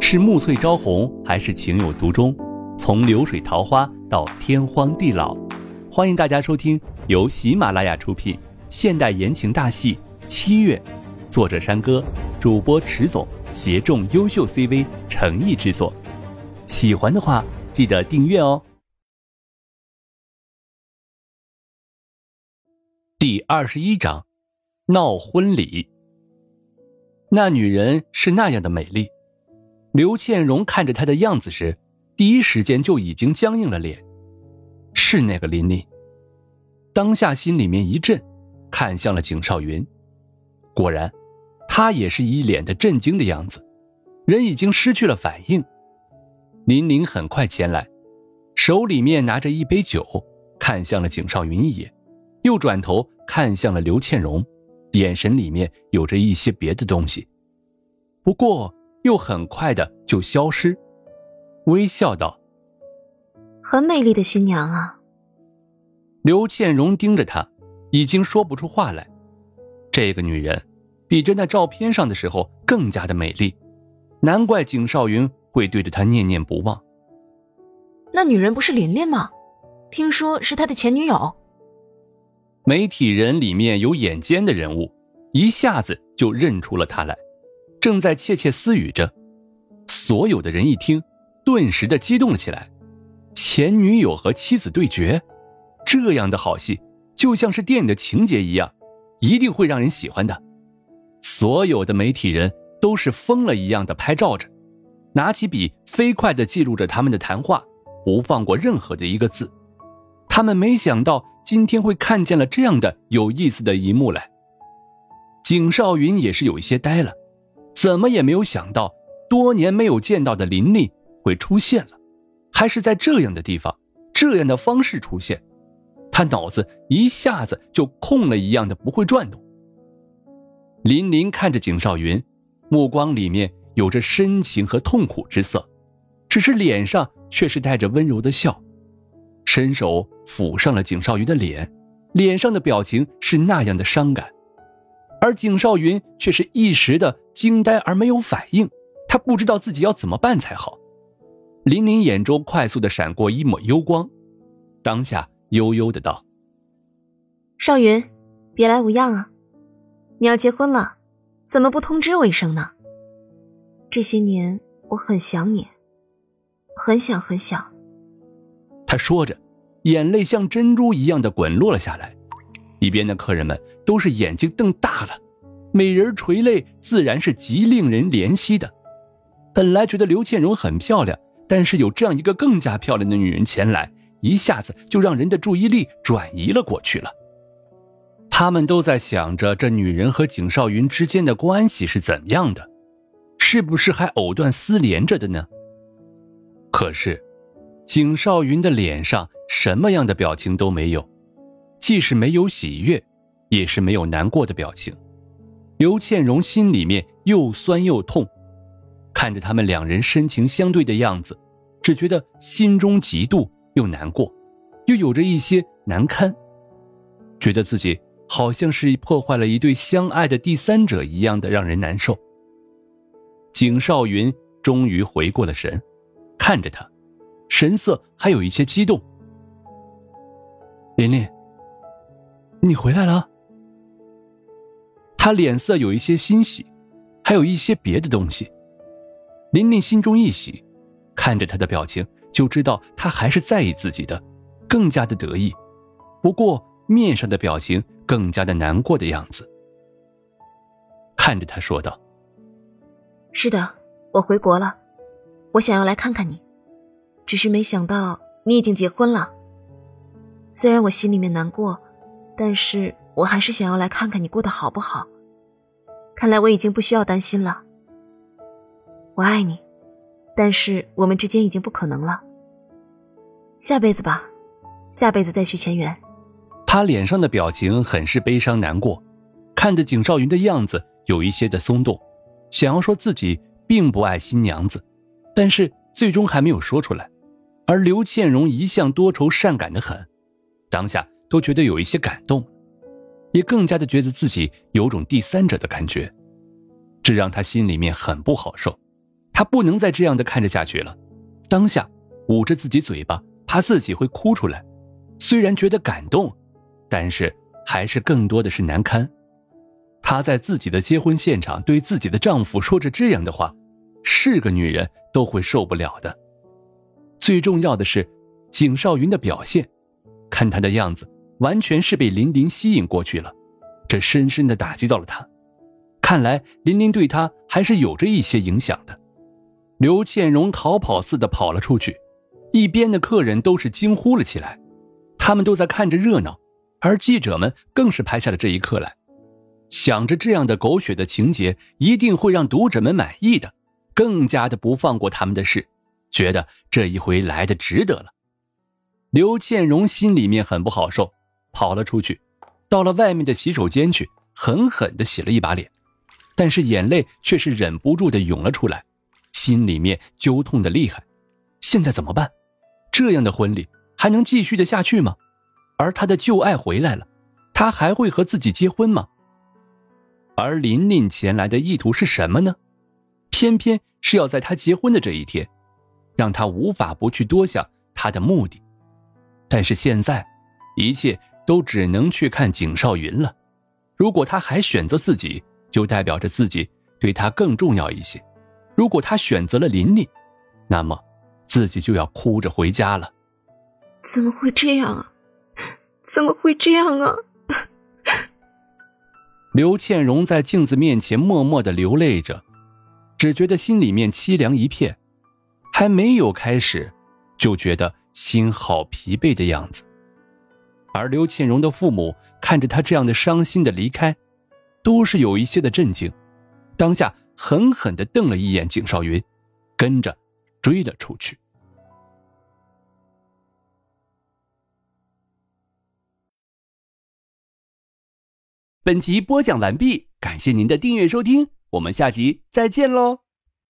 是暮翠朝红，还是情有独钟？从流水桃花到天荒地老，欢迎大家收听由喜马拉雅出品现代言情大戏《七月》，作者山歌，主播迟总，协众优秀 CV 诚意制作。喜欢的话，记得订阅哦。第二十一章，闹婚礼。那女人是那样的美丽。刘倩荣看着他的样子时，第一时间就已经僵硬了脸。是那个琳琳。当下心里面一震，看向了景少云。果然，他也是一脸的震惊的样子，人已经失去了反应。琳琳很快前来，手里面拿着一杯酒，看向了景少云一眼，又转头看向了刘倩荣，眼神里面有着一些别的东西。不过。又很快的就消失，微笑道：“很美丽的新娘啊。”刘倩荣盯着她，已经说不出话来。这个女人，比着那照片上的时候更加的美丽，难怪景少云会对着她念念不忘。那女人不是琳琳吗？听说是他的前女友。媒体人里面有眼尖的人物，一下子就认出了她来。正在窃窃私语着，所有的人一听，顿时的激动了起来。前女友和妻子对决，这样的好戏就像是电影的情节一样，一定会让人喜欢的。所有的媒体人都是疯了一样的拍照着，拿起笔飞快的记录着他们的谈话，不放过任何的一个字。他们没想到今天会看见了这样的有意思的一幕来。景少云也是有一些呆了。怎么也没有想到，多年没有见到的琳琳会出现了，还是在这样的地方，这样的方式出现，他脑子一下子就空了一样的不会转动。琳琳看着景少云，目光里面有着深情和痛苦之色，只是脸上却是带着温柔的笑，伸手抚上了景少云的脸，脸上的表情是那样的伤感。而景少云却是一时的惊呆而没有反应，他不知道自己要怎么办才好。林林眼中快速的闪过一抹幽光，当下悠悠的道：“少云，别来无恙啊！你要结婚了，怎么不通知我一声呢？这些年我很想你，很想很想。”他说着，眼泪像珍珠一样的滚落了下来。一边的客人们都是眼睛瞪大了，美人垂泪自然是极令人怜惜的。本来觉得刘倩荣很漂亮，但是有这样一个更加漂亮的女人前来，一下子就让人的注意力转移了过去了。他们都在想着这女人和景少云之间的关系是怎样的，是不是还藕断丝连着的呢？可是，景少云的脸上什么样的表情都没有。既是没有喜悦，也是没有难过的表情。刘倩荣心里面又酸又痛，看着他们两人深情相对的样子，只觉得心中嫉妒又难过，又有着一些难堪，觉得自己好像是破坏了一对相爱的第三者一样的，让人难受。景少云终于回过了神，看着他，神色还有一些激动。琳琳。你回来了。他脸色有一些欣喜，还有一些别的东西。琳琳心中一喜，看着他的表情就知道他还是在意自己的，更加的得意。不过面上的表情更加的难过的样子。看着他说道：“是的，我回国了，我想要来看看你，只是没想到你已经结婚了。虽然我心里面难过。”但是我还是想要来看看你过得好不好。看来我已经不需要担心了。我爱你，但是我们之间已经不可能了。下辈子吧，下辈子再续前缘。他脸上的表情很是悲伤难过，看着景少云的样子有一些的松动，想要说自己并不爱新娘子，但是最终还没有说出来。而刘倩荣一向多愁善感的很，当下。都觉得有一些感动，也更加的觉得自己有种第三者的感觉，这让他心里面很不好受，他不能再这样的看着下去了，当下捂着自己嘴巴，怕自己会哭出来。虽然觉得感动，但是还是更多的是难堪。她在自己的结婚现场对自己的丈夫说着这样的话，是个女人都会受不了的。最重要的是，景少云的表现，看他的样子，完全是被林林吸引过去了，这深深的打击到了他。看来林林对他还是有着一些影响的。刘倩荣逃跑似的跑了出去，一边的客人都是惊呼了起来，他们都在看着热闹，而记者们更是拍下了这一刻来，想着这样的狗血的情节一定会让读者们满意的，更加的不放过他们的事。觉得这一回来的值得了，刘倩荣心里面很不好受，跑了出去，到了外面的洗手间去，狠狠的洗了一把脸，但是眼泪却是忍不住的涌了出来，心里面揪痛的厉害。现在怎么办？这样的婚礼还能继续的下去吗？而他的旧爱回来了，他还会和自己结婚吗？而琳琳前来的意图是什么呢？偏偏是要在他结婚的这一天。让他无法不去多想他的目的，但是现在，一切都只能去看景少云了。如果他还选择自己，就代表着自己对他更重要一些；如果他选择了林林，那么自己就要哭着回家了。怎么会这样啊？怎么会这样啊？刘倩荣在镜子面前默默的流泪着，只觉得心里面凄凉一片。还没有开始，就觉得心好疲惫的样子。而刘倩荣的父母看着他这样的伤心的离开，都是有一些的震惊，当下狠狠的瞪了一眼景少云，跟着追了出去。本集播讲完毕，感谢您的订阅收听，我们下集再见喽。